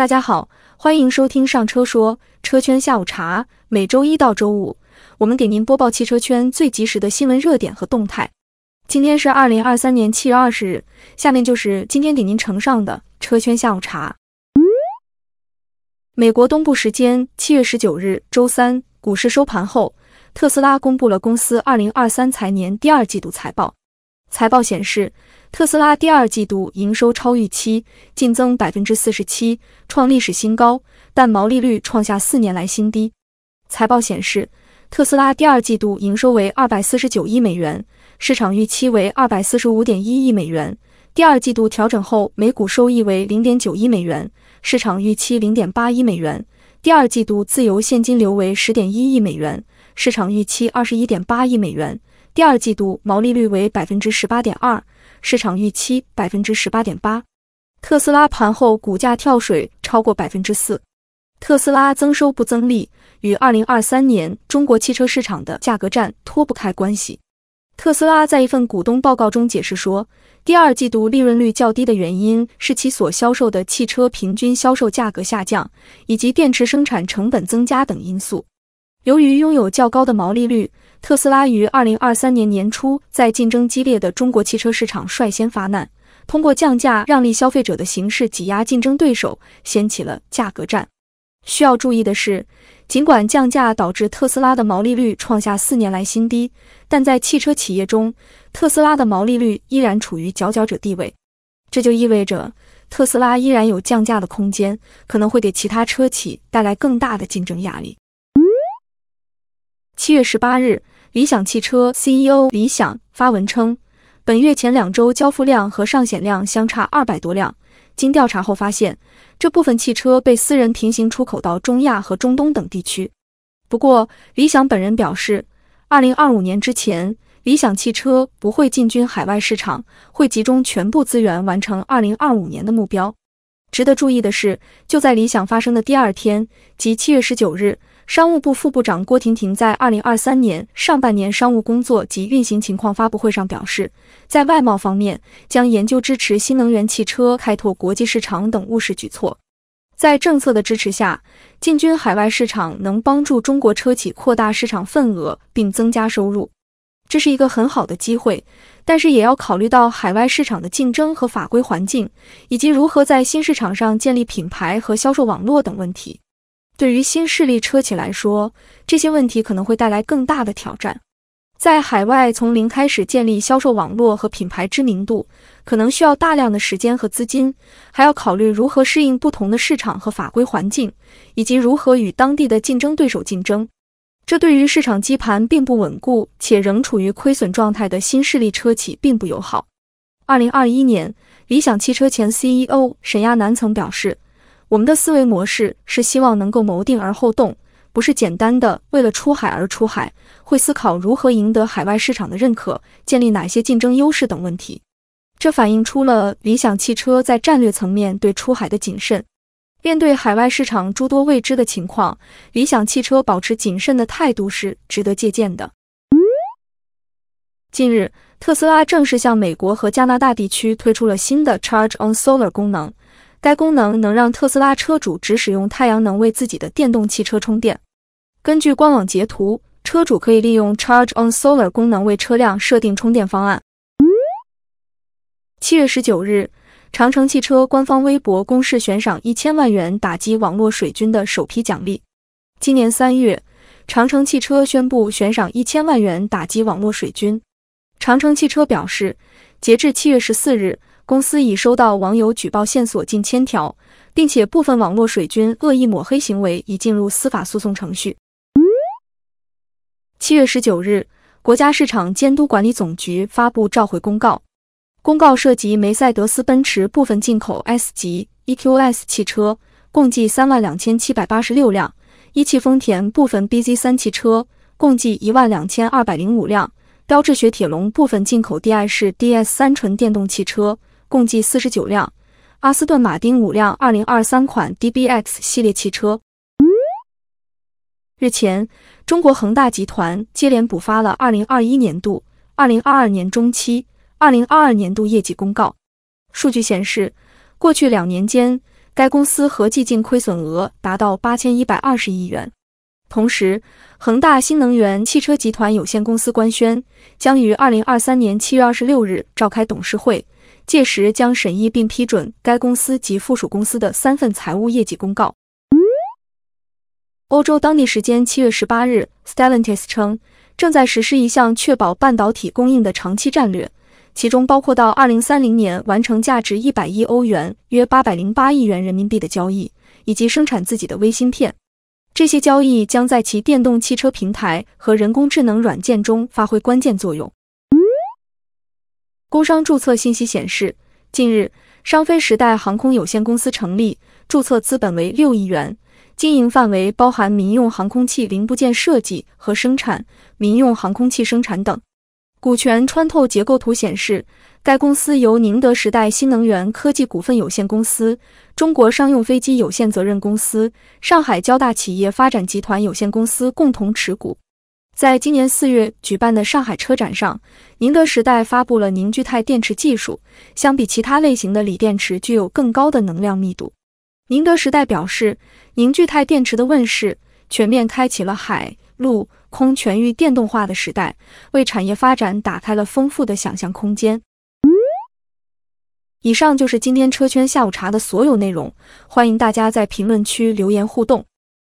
大家好，欢迎收听上车说车圈下午茶。每周一到周五，我们给您播报汽车圈最及时的新闻热点和动态。今天是二零二三年七月二十日，下面就是今天给您呈上的车圈下午茶。美国东部时间七月十九日周三，股市收盘后，特斯拉公布了公司二零二三财年第二季度财报。财报显示，特斯拉第二季度营收超预期，净增百分之四十七，创历史新高，但毛利率创下四年来新低。财报显示，特斯拉第二季度营收为二百四十九亿美元，市场预期为二百四十五点一亿美元。第二季度调整后每股收益为零点九一美元，市场预期零点八一美元。第二季度自由现金流为十点一亿美元，市场预期二十一点八亿美元。第二季度毛利率为百分之十八点二，市场预期百分之十八点八。特斯拉盘后股价跳水超过百分之四。特斯拉增收不增利，与二零二三年中国汽车市场的价格战脱不开关系。特斯拉在一份股东报告中解释说，第二季度利润率较低的原因是其所销售的汽车平均销售价格下降，以及电池生产成本增加等因素。由于拥有较高的毛利率，特斯拉于二零二三年年初在竞争激烈的中国汽车市场率先发难，通过降价让利消费者的形式挤压竞争对手，掀起了价格战。需要注意的是，尽管降价导致特斯拉的毛利率创下四年来新低，但在汽车企业中，特斯拉的毛利率依然处于佼佼者地位。这就意味着特斯拉依然有降价的空间，可能会给其他车企带来更大的竞争压力。七月十八日，理想汽车 CEO 李想发文称，本月前两周交付量和上险量相差二百多辆。经调查后发现，这部分汽车被私人平行出口到中亚和中东等地区。不过，理想本人表示，二零二五年之前，理想汽车不会进军海外市场，会集中全部资源完成二零二五年的目标。值得注意的是，就在理想发生的第二天，即七月十九日。商务部副部长郭婷婷在二零二三年上半年商务工作及运行情况发布会上表示，在外贸方面将研究支持新能源汽车开拓国际市场等务实举措。在政策的支持下，进军海外市场能帮助中国车企扩大市场份额并增加收入，这是一个很好的机会。但是也要考虑到海外市场的竞争和法规环境，以及如何在新市场上建立品牌和销售网络等问题。对于新势力车企来说，这些问题可能会带来更大的挑战。在海外从零开始建立销售网络和品牌知名度，可能需要大量的时间和资金，还要考虑如何适应不同的市场和法规环境，以及如何与当地的竞争对手竞争。这对于市场基盘并不稳固且仍处于亏损状态的新势力车企并不友好。二零二一年，理想汽车前 CEO 沈亚楠曾表示。我们的思维模式是希望能够谋定而后动，不是简单的为了出海而出海，会思考如何赢得海外市场的认可，建立哪些竞争优势等问题。这反映出了理想汽车在战略层面对出海的谨慎。面对海外市场诸多未知的情况，理想汽车保持谨慎的态度是值得借鉴的。近日，特斯拉正式向美国和加拿大地区推出了新的 Charge on Solar 功能。该功能能让特斯拉车主只使用太阳能为自己的电动汽车充电。根据官网截图，车主可以利用 Charge on Solar 功能为车辆设定充电方案。七月十九日，长城汽车官方微博公示悬赏一千万元打击网络水军的首批奖励。今年三月，长城汽车宣布悬赏一千万元打击网络水军。长城汽车表示，截至七月十四日。公司已收到网友举报线索近千条，并且部分网络水军恶意抹黑行为已进入司法诉讼程序。七月十九日，国家市场监督管理总局发布召回公告，公告涉及梅赛德斯奔驰部分进口 S 级 EQS 汽车，共计三万两千七百八十六辆；一汽丰田部分 BZ 三汽车，共计一万两千二百零五辆；标致雪铁龙部分进口 DI 式 DS 三纯电动汽车。共计四十九辆，阿斯顿马丁五辆二零二三款 DBX 系列汽车。日前，中国恒大集团接连补发了二零二一年度、二零二二年中期、二零二二年度业绩公告。数据显示，过去两年间，该公司合计净亏损额达到八千一百二十亿元。同时，恒大新能源汽车集团有限公司官宣，将于二零二三年七月二十六日召开董事会，届时将审议并批准该公司及附属公司的三份财务业绩公告。欧洲当地时间七月十八日，Stellantis 称正在实施一项确保半导体供应的长期战略，其中包括到二零三零年完成价值一百亿欧元（约八百零八亿元人民币）的交易，以及生产自己的微芯片。这些交易将在其电动汽车平台和人工智能软件中发挥关键作用。工商注册信息显示，近日商飞时代航空有限公司成立，注册资本为六亿元，经营范围包含民用航空器零部件设计和生产、民用航空器生产等。股权穿透结构图显示。该公司由宁德时代新能源科技股份有限公司、中国商用飞机有限责任公司、上海交大企业发展集团有限公司共同持股。在今年四月举办的上海车展上，宁德时代发布了凝聚态电池技术，相比其他类型的锂电池，具有更高的能量密度。宁德时代表示，凝聚态电池的问世，全面开启了海陆空全域电动化的时代，为产业发展打开了丰富的想象空间。以上就是今天车圈下午茶的所有内容，欢迎大家在评论区留言互动。